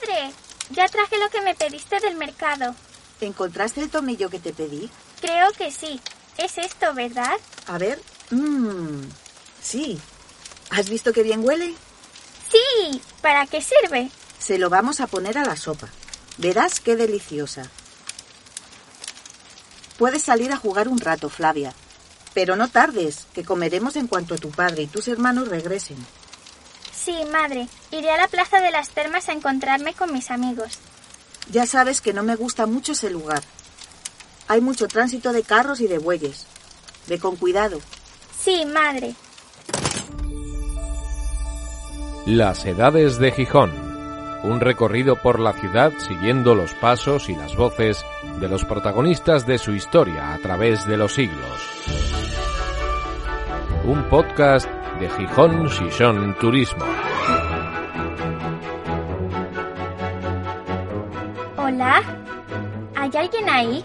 Madre, ya traje lo que me pediste del mercado. ¿Encontraste el tomillo que te pedí? Creo que sí. Es esto, ¿verdad? A ver. Mmm. Sí. ¿Has visto qué bien huele? Sí. ¿Para qué sirve? Se lo vamos a poner a la sopa. Verás qué deliciosa. Puedes salir a jugar un rato, Flavia. Pero no tardes, que comeremos en cuanto tu padre y tus hermanos regresen. Sí, madre. Iré a la plaza de las termas a encontrarme con mis amigos. Ya sabes que no me gusta mucho ese lugar. Hay mucho tránsito de carros y de bueyes. Ve con cuidado. Sí, madre. Las Edades de Gijón. Un recorrido por la ciudad siguiendo los pasos y las voces de los protagonistas de su historia a través de los siglos. Un podcast de Gijón Shishon Turismo. Hola. ¿Hay alguien ahí?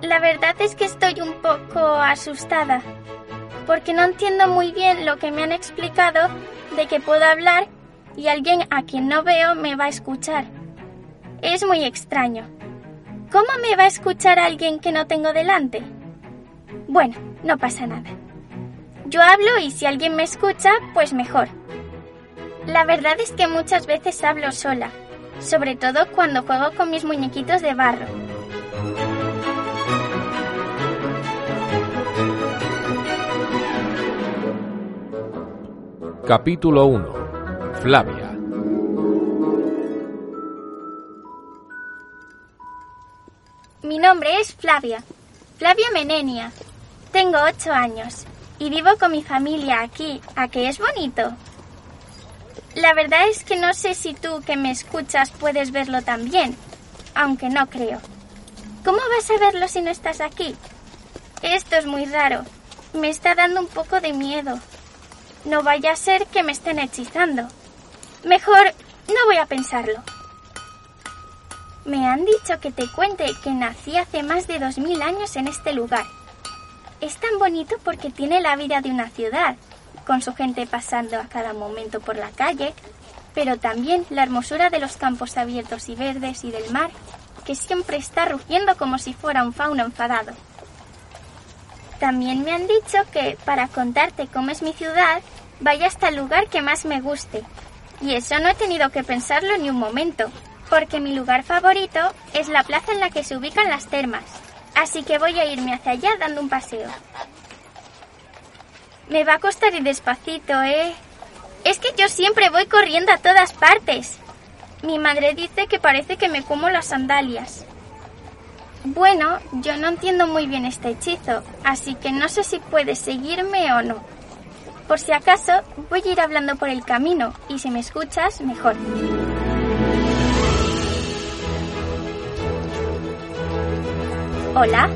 La verdad es que estoy un poco asustada, porque no entiendo muy bien lo que me han explicado de que puedo hablar y alguien a quien no veo me va a escuchar. Es muy extraño. ¿Cómo me va a escuchar alguien que no tengo delante? Bueno, no pasa nada. Yo hablo y si alguien me escucha, pues mejor. La verdad es que muchas veces hablo sola, sobre todo cuando juego con mis muñequitos de barro. Capítulo 1. Flavia. Mi nombre es Flavia, Flavia Menenia. Tengo ocho años y vivo con mi familia aquí, ¿a que es bonito? La verdad es que no sé si tú que me escuchas puedes verlo también, aunque no creo. ¿Cómo vas a verlo si no estás aquí? Esto es muy raro. Me está dando un poco de miedo. No vaya a ser que me estén hechizando. Mejor no voy a pensarlo. Me han dicho que te cuente que nací hace más de dos mil años en este lugar. Es tan bonito porque tiene la vida de una ciudad, con su gente pasando a cada momento por la calle, pero también la hermosura de los campos abiertos y verdes y del mar, que siempre está rugiendo como si fuera un fauno enfadado. También me han dicho que para contarte cómo es mi ciudad, vaya hasta el lugar que más me guste. Y eso no he tenido que pensarlo ni un momento, porque mi lugar favorito es la plaza en la que se ubican las termas. Así que voy a irme hacia allá dando un paseo. Me va a costar ir despacito, ¿eh? Es que yo siempre voy corriendo a todas partes. Mi madre dice que parece que me como las sandalias. Bueno, yo no entiendo muy bien este hechizo, así que no sé si puedes seguirme o no. Por si acaso, voy a ir hablando por el camino y si me escuchas, mejor. ¿Hola?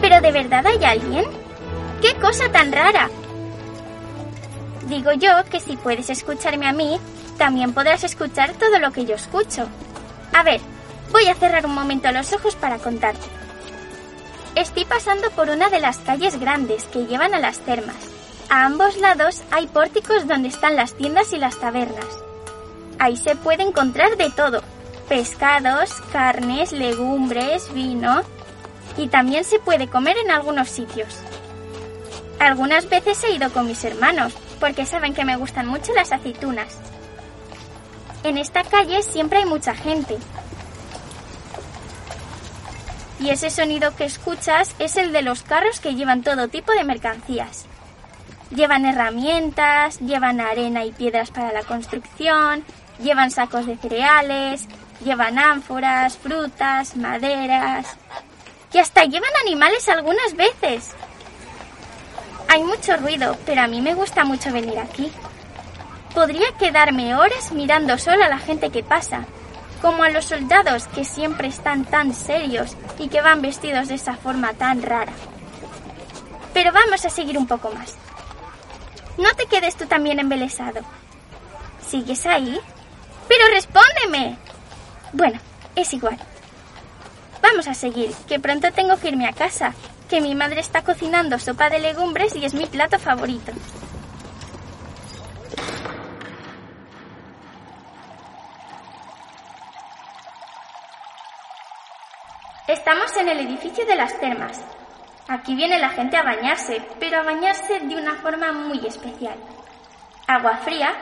¿Pero de verdad hay alguien? ¡Qué cosa tan rara! Digo yo que si puedes escucharme a mí, también podrás escuchar todo lo que yo escucho. A ver, voy a cerrar un momento los ojos para contarte. Estoy pasando por una de las calles grandes que llevan a las termas. A ambos lados hay pórticos donde están las tiendas y las tabernas. Ahí se puede encontrar de todo. Pescados, carnes, legumbres, vino. Y también se puede comer en algunos sitios. Algunas veces he ido con mis hermanos, porque saben que me gustan mucho las aceitunas. En esta calle siempre hay mucha gente. Y ese sonido que escuchas es el de los carros que llevan todo tipo de mercancías. Llevan herramientas, llevan arena y piedras para la construcción, llevan sacos de cereales, llevan ánforas, frutas, maderas y hasta llevan animales algunas veces. Hay mucho ruido, pero a mí me gusta mucho venir aquí. Podría quedarme horas mirando solo a la gente que pasa, como a los soldados que siempre están tan serios y que van vestidos de esa forma tan rara. Pero vamos a seguir un poco más. No te quedes tú también embelesado. ¿Sigues ahí? Pero respóndeme. Bueno, es igual. Vamos a seguir, que pronto tengo que irme a casa, que mi madre está cocinando sopa de legumbres y es mi plato favorito. Estamos en el edificio de las termas. Aquí viene la gente a bañarse, pero a bañarse de una forma muy especial. Agua fría,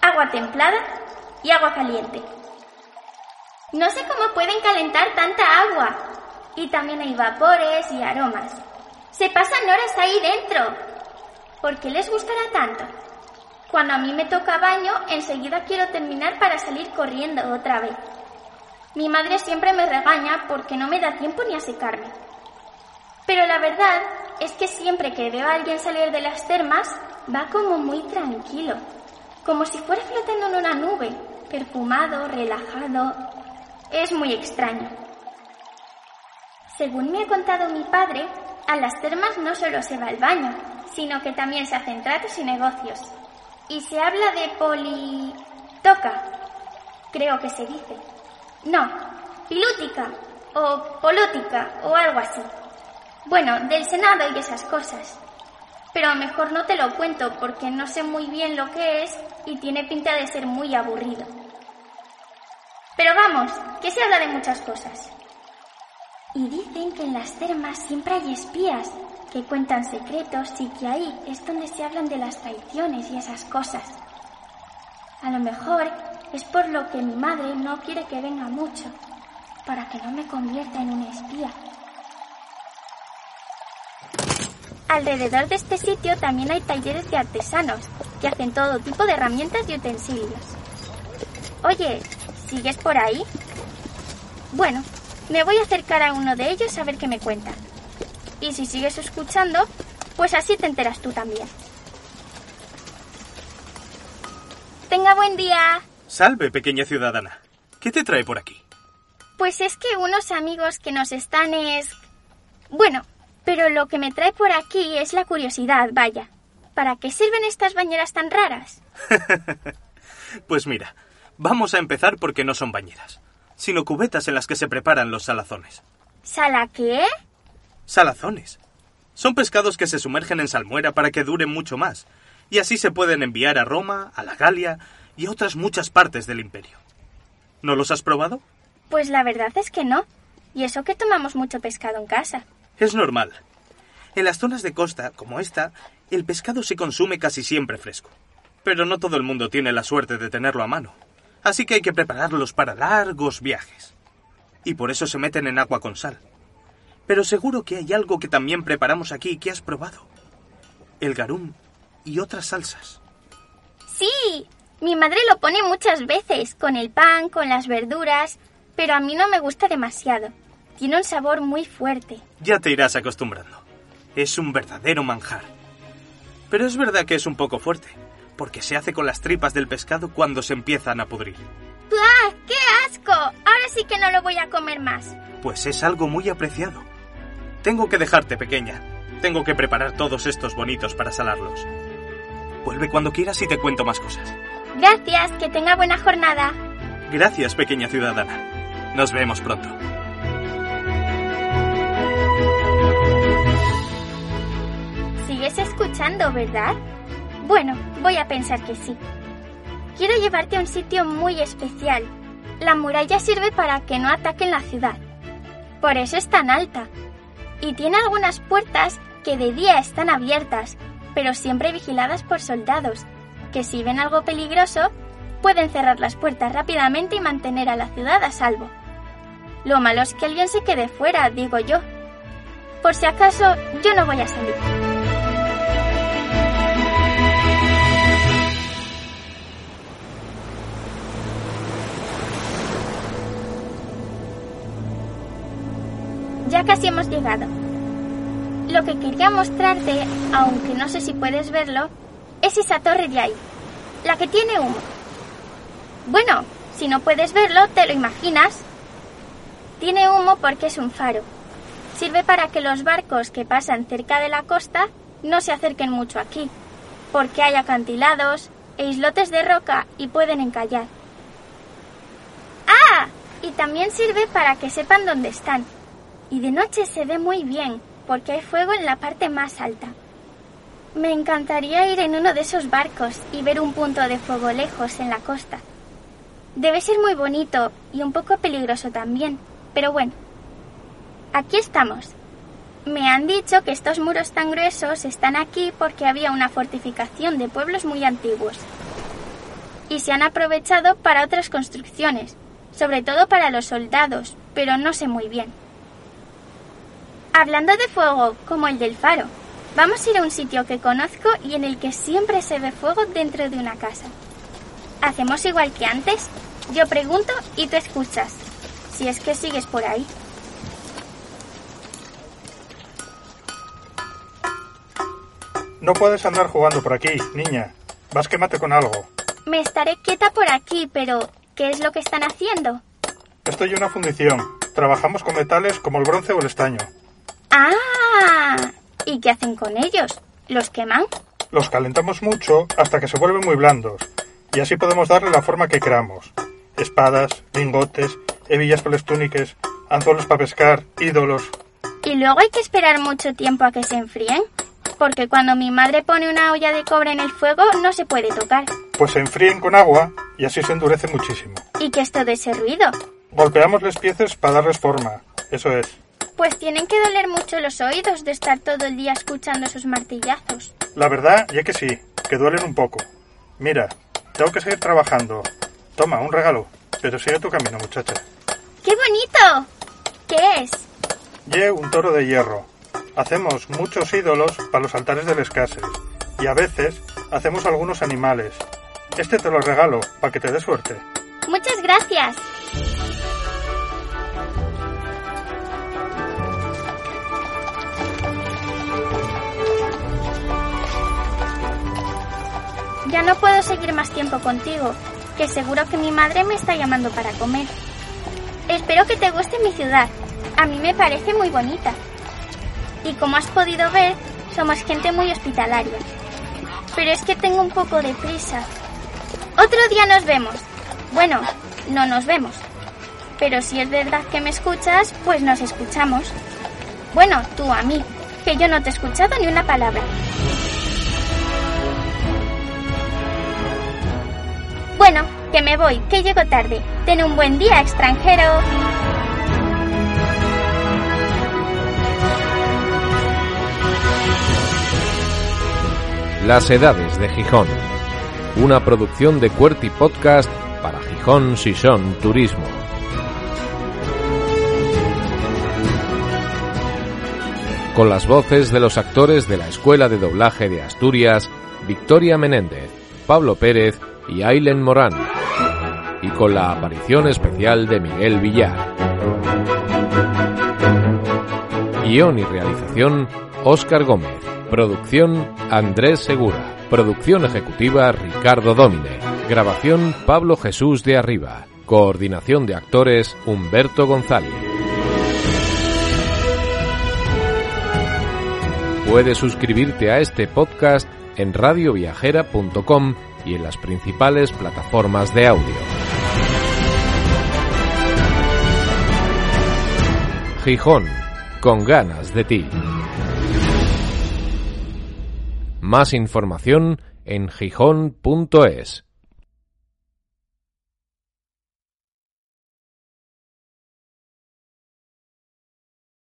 agua templada y agua caliente. No sé cómo pueden calentar tanta agua. Y también hay vapores y aromas. Se pasan horas ahí dentro. ¿Por qué les gustará tanto? Cuando a mí me toca baño, enseguida quiero terminar para salir corriendo otra vez. Mi madre siempre me regaña porque no me da tiempo ni a secarme. Pero la verdad es que siempre que veo a alguien salir de las termas, va como muy tranquilo, como si fuera flotando en una nube, perfumado, relajado. Es muy extraño. Según me ha contado mi padre, a las termas no solo se va al baño, sino que también se hacen tratos y negocios. Y se habla de poli... toca, creo que se dice. No, pilútica o polótica o algo así. Bueno, del Senado y esas cosas. Pero mejor no te lo cuento porque no sé muy bien lo que es y tiene pinta de ser muy aburrido. Pero vamos, que se habla de muchas cosas. Y dicen que en las termas siempre hay espías que cuentan secretos y que ahí es donde se hablan de las traiciones y esas cosas. A lo mejor es por lo que mi madre no quiere que venga mucho, para que no me convierta en una espía. Alrededor de este sitio también hay talleres de artesanos que hacen todo tipo de herramientas y utensilios. Oye, ¿sigues por ahí? Bueno, me voy a acercar a uno de ellos a ver qué me cuentan. Y si sigues escuchando, pues así te enteras tú también. Tenga buen día. Salve, pequeña ciudadana. ¿Qué te trae por aquí? Pues es que unos amigos que nos están es... Bueno, pero lo que me trae por aquí es la curiosidad, vaya. ¿Para qué sirven estas bañeras tan raras? pues mira, vamos a empezar porque no son bañeras, sino cubetas en las que se preparan los salazones. ¿Sala qué? Salazones. Son pescados que se sumergen en salmuera para que duren mucho más, y así se pueden enviar a Roma, a la Galia y a otras muchas partes del imperio. ¿No los has probado? Pues la verdad es que no. Y eso que tomamos mucho pescado en casa. Es normal. En las zonas de costa, como esta, el pescado se consume casi siempre fresco. Pero no todo el mundo tiene la suerte de tenerlo a mano. Así que hay que prepararlos para largos viajes. Y por eso se meten en agua con sal. Pero seguro que hay algo que también preparamos aquí que has probado. El garum y otras salsas. Sí, mi madre lo pone muchas veces, con el pan, con las verduras, pero a mí no me gusta demasiado. Tiene un sabor muy fuerte. Ya te irás acostumbrando. Es un verdadero manjar. Pero es verdad que es un poco fuerte, porque se hace con las tripas del pescado cuando se empiezan a pudrir. ¡Ah! ¡Qué asco! Ahora sí que no lo voy a comer más. Pues es algo muy apreciado. Tengo que dejarte, pequeña. Tengo que preparar todos estos bonitos para salarlos. Vuelve cuando quieras y te cuento más cosas. Gracias, que tenga buena jornada. Gracias, pequeña ciudadana. Nos vemos pronto. Sigues escuchando, ¿verdad? Bueno, voy a pensar que sí. Quiero llevarte a un sitio muy especial. La muralla sirve para que no ataquen la ciudad. Por eso es tan alta. Y tiene algunas puertas que de día están abiertas, pero siempre vigiladas por soldados, que si ven algo peligroso, pueden cerrar las puertas rápidamente y mantener a la ciudad a salvo. Lo malo es que alguien se quede fuera, digo yo. Por si acaso, yo no voy a salir. Ya casi hemos llegado. Lo que quería mostrarte, aunque no sé si puedes verlo, es esa torre de ahí, la que tiene humo. Bueno, si no puedes verlo, te lo imaginas. Tiene humo porque es un faro. Sirve para que los barcos que pasan cerca de la costa no se acerquen mucho aquí, porque hay acantilados e islotes de roca y pueden encallar. ¡Ah! Y también sirve para que sepan dónde están. Y de noche se ve muy bien, porque hay fuego en la parte más alta. Me encantaría ir en uno de esos barcos y ver un punto de fuego lejos en la costa. Debe ser muy bonito y un poco peligroso también, pero bueno, aquí estamos. Me han dicho que estos muros tan gruesos están aquí porque había una fortificación de pueblos muy antiguos. Y se han aprovechado para otras construcciones, sobre todo para los soldados, pero no sé muy bien. Hablando de fuego, como el del faro, vamos a ir a un sitio que conozco y en el que siempre se ve fuego dentro de una casa. ¿Hacemos igual que antes? Yo pregunto y tú escuchas, si es que sigues por ahí. No puedes andar jugando por aquí, niña. Vas quémate con algo. Me estaré quieta por aquí, pero ¿qué es lo que están haciendo? Estoy en una fundición. Trabajamos con metales como el bronce o el estaño. ¡Ah! ¿Y qué hacen con ellos? ¿Los queman? Los calentamos mucho hasta que se vuelven muy blandos. Y así podemos darle la forma que queramos. Espadas, lingotes, hebillas para los túniques, anzuelos para pescar, ídolos. ¿Y luego hay que esperar mucho tiempo a que se enfríen? Porque cuando mi madre pone una olla de cobre en el fuego no se puede tocar. Pues se enfríen con agua y así se endurece muchísimo. ¿Y qué es todo ese ruido? Golpeamos las piezas para darles forma. Eso es. Pues tienen que doler mucho los oídos de estar todo el día escuchando esos martillazos. La verdad, ya que sí, que duelen un poco. Mira, tengo que seguir trabajando. Toma, un regalo. Pero sigue tu camino, muchacha. ¡Qué bonito! ¿Qué es? Ye, un toro de hierro. Hacemos muchos ídolos para los altares del escasez. Y a veces hacemos algunos animales. Este te lo regalo, para que te dé suerte. Muchas gracias. Ya no puedo seguir más tiempo contigo, que seguro que mi madre me está llamando para comer. Espero que te guste mi ciudad. A mí me parece muy bonita. Y como has podido ver, somos gente muy hospitalaria. Pero es que tengo un poco de prisa. Otro día nos vemos. Bueno, no nos vemos. Pero si es verdad que me escuchas, pues nos escuchamos. Bueno, tú a mí, que yo no te he escuchado ni una palabra. Bueno, que me voy, que llego tarde. Ten un buen día, extranjero. Las Edades de Gijón. Una producción de Cuerti Podcast para Gijón Sison Turismo. Con las voces de los actores de la Escuela de Doblaje de Asturias, Victoria Menéndez, Pablo Pérez y Ailen Morán. Y con la aparición especial de Miguel Villar. Guión y realización, Óscar Gómez. Producción Andrés Segura. Producción ejecutiva Ricardo Dómine. Grabación Pablo Jesús de Arriba. Coordinación de actores Humberto González. Puedes suscribirte a este podcast en radioviajera.com y en las principales plataformas de audio. Gijón, con ganas de ti. Más información en gijón.es.